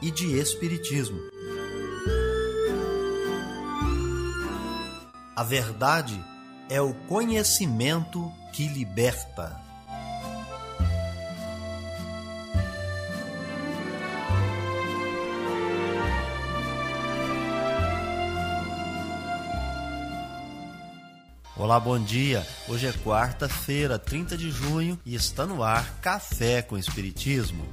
e de espiritismo. A verdade é o conhecimento que liberta. Olá, bom dia. Hoje é quarta-feira, 30 de junho, e está no ar Café com Espiritismo.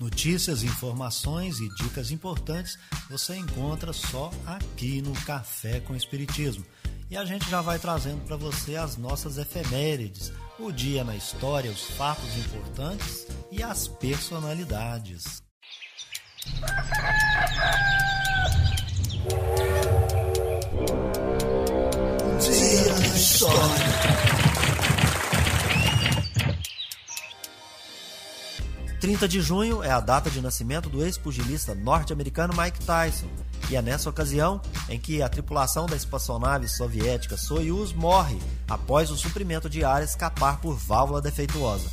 Notícias, informações e dicas importantes você encontra só aqui no Café com Espiritismo. E a gente já vai trazendo para você as nossas efemérides, o dia na história, os fatos importantes e as personalidades. Dia na história. 30 de junho é a data de nascimento do ex-pugilista norte-americano Mike Tyson, e é nessa ocasião em que a tripulação da espaçonave soviética Soyuz morre após o suprimento de ar escapar por válvula defeituosa.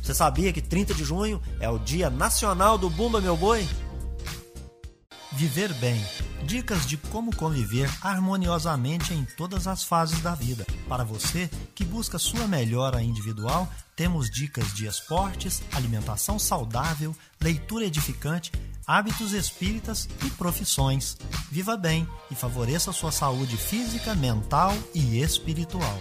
Você sabia que 30 de junho é o Dia Nacional do Bumba Meu Boi? Viver bem. Dicas de como conviver harmoniosamente em todas as fases da vida. Para você que busca sua melhora individual, temos dicas de esportes, alimentação saudável, leitura edificante, hábitos espíritas e profissões. Viva bem e favoreça sua saúde física, mental e espiritual.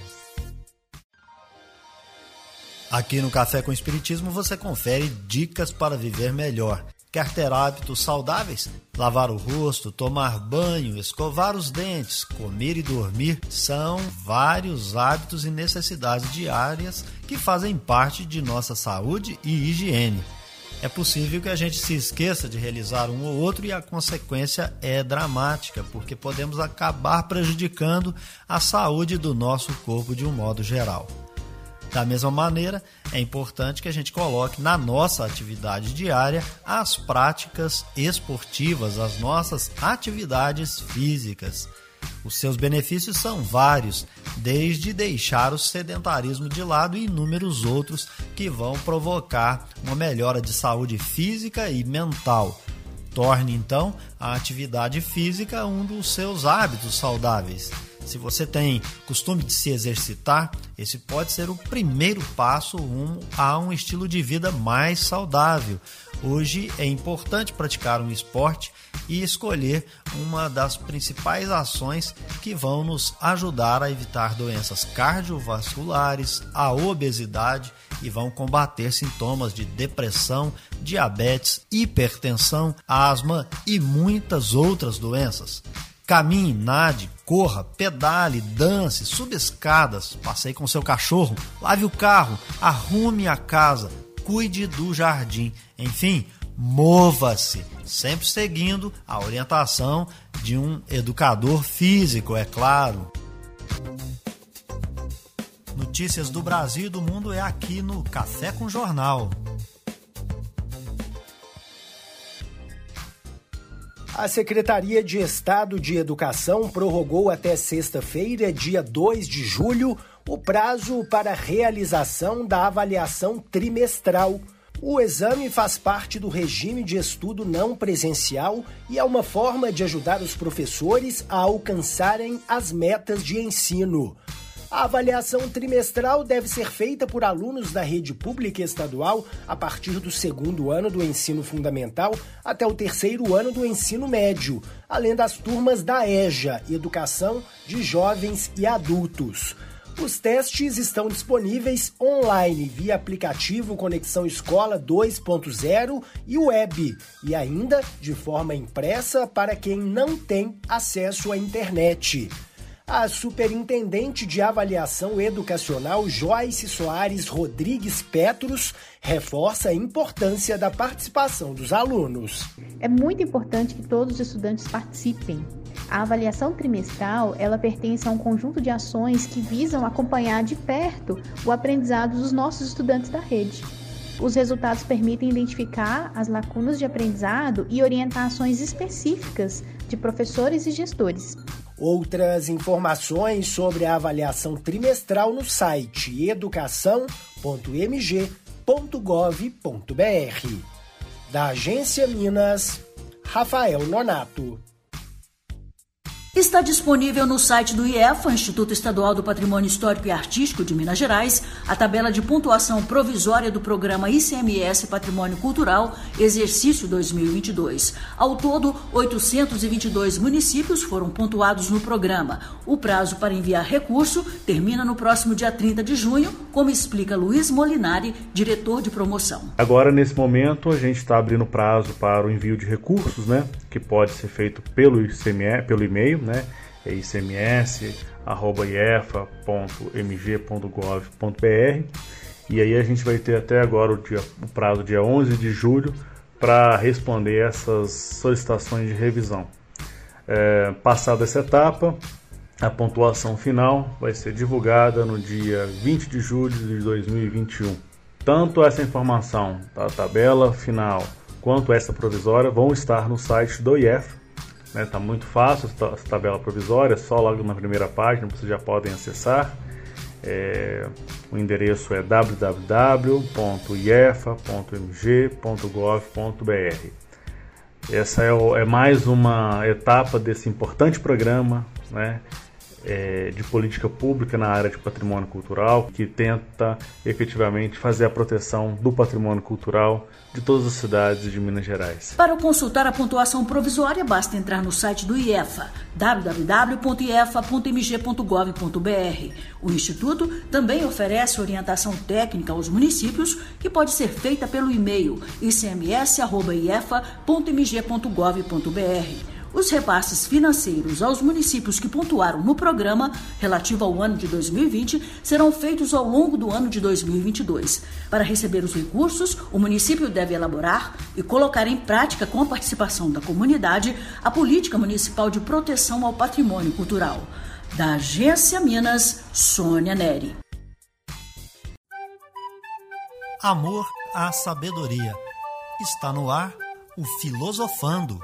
Aqui no Café com Espiritismo você confere dicas para viver melhor. Quer ter hábitos saudáveis? Lavar o rosto, tomar banho, escovar os dentes, comer e dormir são vários hábitos e necessidades diárias que fazem parte de nossa saúde e higiene. É possível que a gente se esqueça de realizar um ou outro e a consequência é dramática, porque podemos acabar prejudicando a saúde do nosso corpo de um modo geral. Da mesma maneira, é importante que a gente coloque na nossa atividade diária as práticas esportivas, as nossas atividades físicas. Os seus benefícios são vários, desde deixar o sedentarismo de lado e inúmeros outros que vão provocar uma melhora de saúde física e mental. Torne então a atividade física um dos seus hábitos saudáveis. Se você tem costume de se exercitar, esse pode ser o primeiro passo rumo a um estilo de vida mais saudável. Hoje é importante praticar um esporte e escolher uma das principais ações que vão nos ajudar a evitar doenças cardiovasculares, a obesidade e vão combater sintomas de depressão, diabetes, hipertensão, asma e muitas outras doenças. Caminhe, nade, corra, pedale, dance, suba escadas, passeie com seu cachorro, lave o carro, arrume a casa, cuide do jardim, enfim, mova-se, sempre seguindo a orientação de um educador físico, é claro. Notícias do Brasil e do mundo é aqui no Café com Jornal. A Secretaria de Estado de Educação prorrogou até sexta-feira, dia 2 de julho, o prazo para realização da avaliação trimestral. O exame faz parte do regime de estudo não presencial e é uma forma de ajudar os professores a alcançarem as metas de ensino. A avaliação trimestral deve ser feita por alunos da rede pública estadual a partir do segundo ano do ensino fundamental até o terceiro ano do ensino médio, além das turmas da EJA, Educação de Jovens e Adultos. Os testes estão disponíveis online via aplicativo Conexão Escola 2.0 e web, e ainda de forma impressa para quem não tem acesso à internet. A superintendente de avaliação educacional Joyce Soares Rodrigues Petros reforça a importância da participação dos alunos. É muito importante que todos os estudantes participem. A avaliação trimestral, ela pertence a um conjunto de ações que visam acompanhar de perto o aprendizado dos nossos estudantes da rede. Os resultados permitem identificar as lacunas de aprendizado e orientações específicas de professores e gestores. Outras informações sobre a avaliação trimestral no site educação.mg.gov.br. Da Agência Minas, Rafael Nonato. Está disponível no site do IEFA, Instituto Estadual do Patrimônio Histórico e Artístico de Minas Gerais, a tabela de pontuação provisória do programa ICMS Patrimônio Cultural, exercício 2022. Ao todo, 822 municípios foram pontuados no programa. O prazo para enviar recurso termina no próximo dia 30 de junho, como explica Luiz Molinari, diretor de promoção. Agora, nesse momento, a gente está abrindo prazo para o envio de recursos, né, que pode ser feito pelo ICMS, pelo e-mail né? É icms.iefa.mg.gov.br e aí a gente vai ter até agora o, dia, o prazo dia 11 de julho para responder essas solicitações de revisão. É, passada essa etapa, a pontuação final vai ser divulgada no dia 20 de julho de 2021. Tanto essa informação da tabela final quanto essa provisória vão estar no site do IEF né? Tá muito fácil essa tabela provisória, só logo na primeira página vocês já podem acessar. É, o endereço é www.iefa.mg.gov.br. Essa é, é, mais uma etapa desse importante programa né, é, de política pública na área de patrimônio cultural, que tenta efetivamente fazer a proteção do patrimônio cultural de todas as cidades de Minas Gerais. Para consultar a pontuação provisória, basta entrar no site do IEFA, www.iefa.mg.gov.br. O Instituto também oferece orientação técnica aos municípios, que pode ser feita pelo e-mail icms.iefa.mg.gov.br. Os repasses financeiros aos municípios que pontuaram no programa relativo ao ano de 2020 serão feitos ao longo do ano de 2022. Para receber os recursos, o município deve elaborar e colocar em prática, com a participação da comunidade, a política municipal de proteção ao patrimônio cultural. Da Agência Minas, Sônia Neri. Amor à sabedoria. Está no ar o Filosofando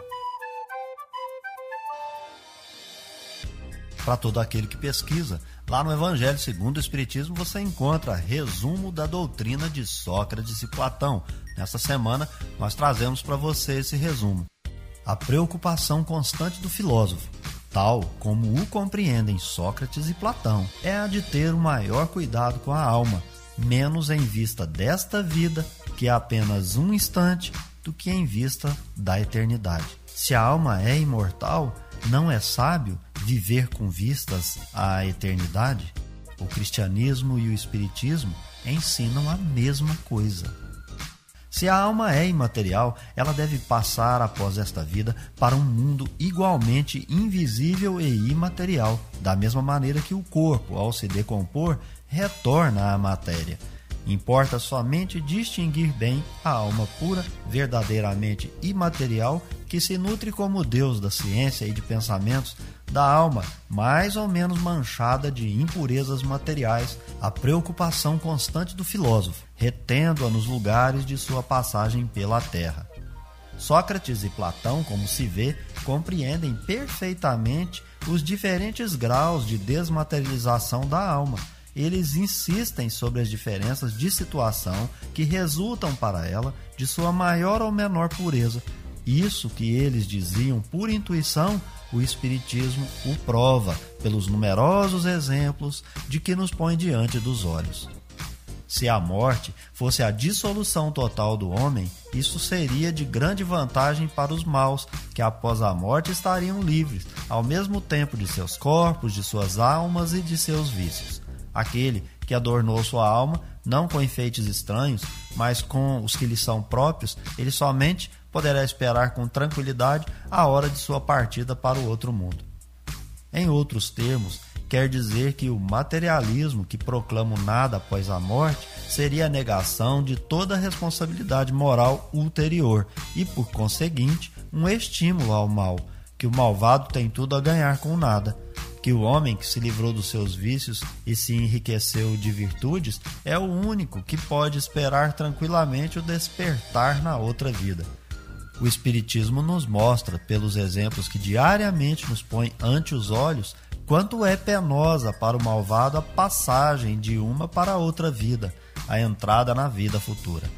para todo aquele que pesquisa. Lá no Evangelho segundo o Espiritismo você encontra resumo da doutrina de Sócrates e Platão. Nessa semana nós trazemos para você esse resumo. A preocupação constante do filósofo, tal como o compreendem Sócrates e Platão, é a de ter o maior cuidado com a alma, menos em vista desta vida, que é apenas um instante, do que em vista da eternidade. Se a alma é imortal, não é sábio viver com vistas à eternidade? O cristianismo e o espiritismo ensinam a mesma coisa. Se a alma é imaterial, ela deve passar após esta vida para um mundo igualmente invisível e imaterial, da mesma maneira que o corpo, ao se decompor, retorna à matéria. Importa somente distinguir bem a alma pura, verdadeiramente imaterial, que se nutre como Deus da ciência e de pensamentos, da alma, mais ou menos manchada de impurezas materiais, a preocupação constante do filósofo, retendo-a nos lugares de sua passagem pela terra. Sócrates e Platão, como se vê, compreendem perfeitamente os diferentes graus de desmaterialização da alma eles insistem sobre as diferenças de situação que resultam para ela de sua maior ou menor pureza. Isso que eles diziam por intuição, o Espiritismo o prova pelos numerosos exemplos de que nos põe diante dos olhos. Se a morte fosse a dissolução total do homem, isso seria de grande vantagem para os maus, que após a morte estariam livres, ao mesmo tempo de seus corpos, de suas almas e de seus vícios aquele que adornou sua alma, não com enfeites estranhos, mas com os que lhe são próprios, ele somente poderá esperar com tranquilidade a hora de sua partida para o outro mundo. Em outros termos, quer dizer que o materialismo que proclama o nada após a morte seria a negação de toda responsabilidade moral ulterior e, por conseguinte, um estímulo ao mal, que o malvado tem tudo a ganhar com nada. Que o homem que se livrou dos seus vícios e se enriqueceu de virtudes é o único que pode esperar tranquilamente o despertar na outra vida. O Espiritismo nos mostra, pelos exemplos que diariamente nos põe ante os olhos, quanto é penosa para o malvado a passagem de uma para outra vida, a entrada na vida futura.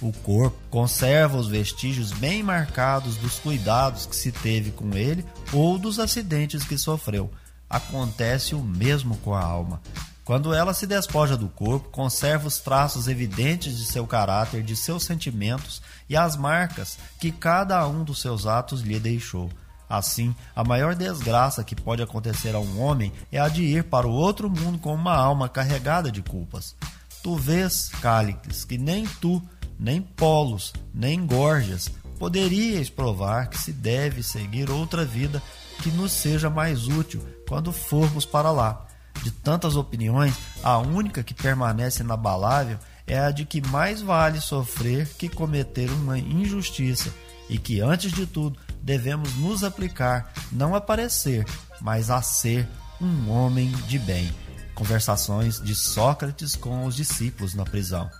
O corpo conserva os vestígios bem marcados dos cuidados que se teve com ele ou dos acidentes que sofreu. Acontece o mesmo com a alma. Quando ela se despoja do corpo, conserva os traços evidentes de seu caráter, de seus sentimentos e as marcas que cada um dos seus atos lhe deixou. Assim, a maior desgraça que pode acontecer a um homem é a de ir para o outro mundo com uma alma carregada de culpas. Tu vês, Cálixes, que nem tu, nem Polos, nem Gorgias poderíeis provar que se deve seguir outra vida que nos seja mais útil quando formos para lá. De tantas opiniões, a única que permanece inabalável é a de que mais vale sofrer que cometer uma injustiça e que, antes de tudo, devemos nos aplicar não a parecer, mas a ser um homem de bem. Conversações de Sócrates com os discípulos na prisão.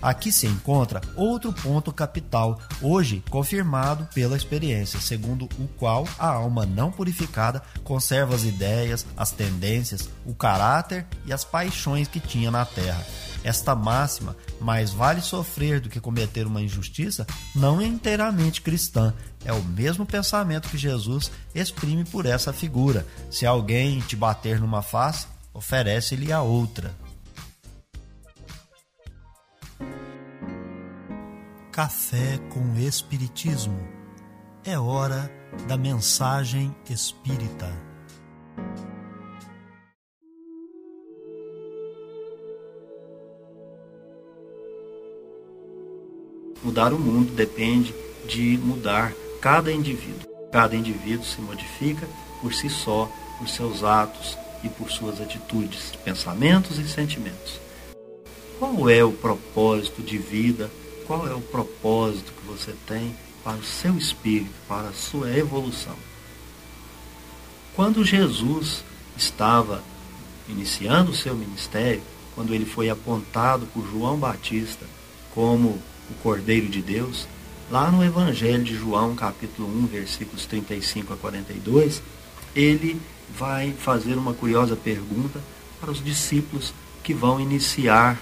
Aqui se encontra outro ponto capital, hoje confirmado pela experiência, segundo o qual a alma não purificada conserva as ideias, as tendências, o caráter e as paixões que tinha na terra. Esta máxima, mais vale sofrer do que cometer uma injustiça, não é inteiramente cristã. É o mesmo pensamento que Jesus exprime por essa figura. Se alguém te bater numa face, oferece-lhe a outra. Café com Espiritismo. É hora da mensagem espírita. Mudar o mundo depende de mudar cada indivíduo. Cada indivíduo se modifica por si só, por seus atos e por suas atitudes, pensamentos e sentimentos. Qual é o propósito de vida qual é o propósito que você tem para o seu espírito, para a sua evolução. Quando Jesus estava iniciando o seu ministério, quando ele foi apontado por João Batista como o Cordeiro de Deus, lá no Evangelho de João, capítulo 1, versículos 35 a 42, ele vai fazer uma curiosa pergunta para os discípulos que vão iniciar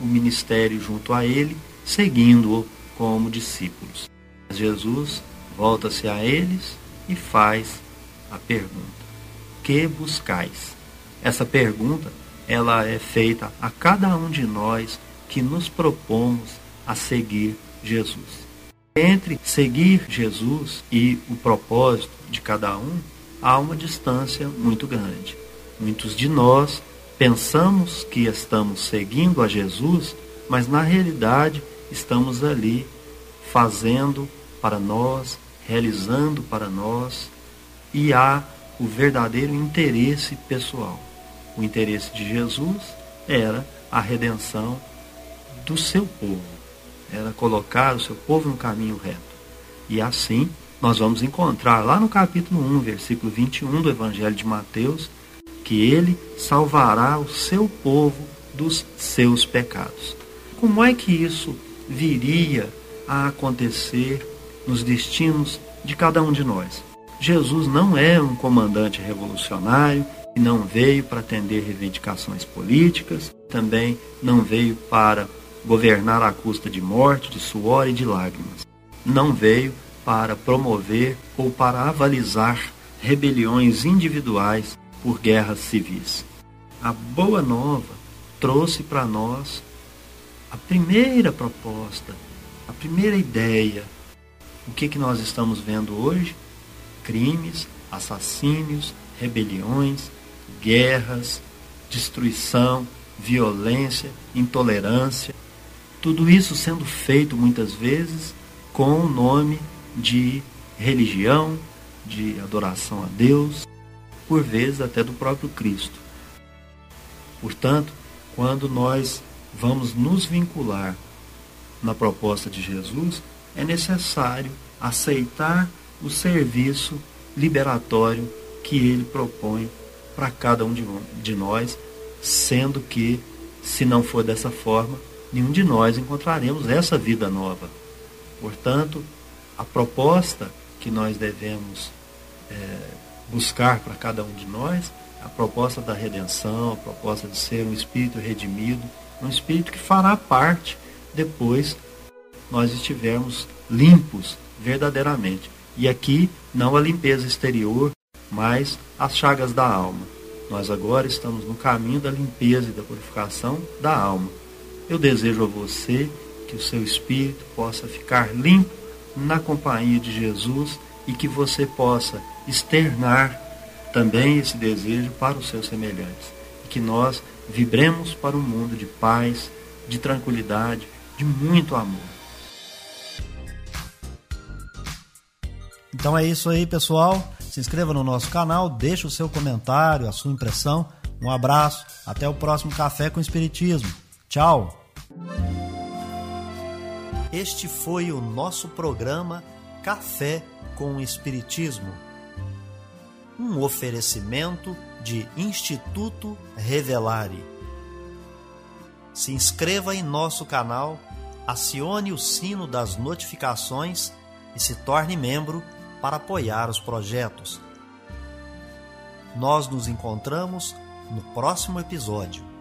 o ministério junto a ele seguindo-o como discípulos. Jesus volta-se a eles e faz a pergunta: Que buscais? Essa pergunta ela é feita a cada um de nós que nos propomos a seguir Jesus. Entre seguir Jesus e o propósito de cada um, há uma distância muito grande. Muitos de nós pensamos que estamos seguindo a Jesus, mas na realidade estamos ali fazendo para nós, realizando para nós, e há o verdadeiro interesse pessoal. O interesse de Jesus era a redenção do seu povo, era colocar o seu povo no caminho reto. E assim nós vamos encontrar lá no capítulo 1, versículo 21 do Evangelho de Mateus, que ele salvará o seu povo dos seus pecados. Como é que isso viria a acontecer nos destinos de cada um de nós. Jesus não é um comandante revolucionário e não veio para atender reivindicações políticas, também não veio para governar à custa de morte, de suor e de lágrimas. Não veio para promover ou para avalizar rebeliões individuais por guerras civis. A boa nova trouxe para nós a primeira proposta, a primeira ideia, o que, que nós estamos vendo hoje? Crimes, assassínios, rebeliões, guerras, destruição, violência, intolerância. Tudo isso sendo feito muitas vezes com o nome de religião, de adoração a Deus. por vezes até do próprio Cristo. Portanto, quando nós vamos nos vincular na proposta de Jesus, é necessário aceitar o serviço liberatório que ele propõe para cada um de nós, sendo que, se não for dessa forma, nenhum de nós encontraremos essa vida nova. Portanto, a proposta que nós devemos é, buscar para cada um de nós, a proposta da redenção, a proposta de ser um espírito redimido, um espírito que fará parte depois nós estivermos limpos verdadeiramente. E aqui não a limpeza exterior, mas as chagas da alma. Nós agora estamos no caminho da limpeza e da purificação da alma. Eu desejo a você que o seu espírito possa ficar limpo na companhia de Jesus e que você possa externar também esse desejo para os seus semelhantes. E que nós vibremos para um mundo de paz, de tranquilidade, de muito amor. Então é isso aí, pessoal. Se inscreva no nosso canal, deixe o seu comentário, a sua impressão. Um abraço, até o próximo Café com Espiritismo. Tchau! Este foi o nosso programa Café com Espiritismo. Um oferecimento de Instituto Revelare. Se inscreva em nosso canal, acione o sino das notificações e se torne membro para apoiar os projetos. Nós nos encontramos no próximo episódio.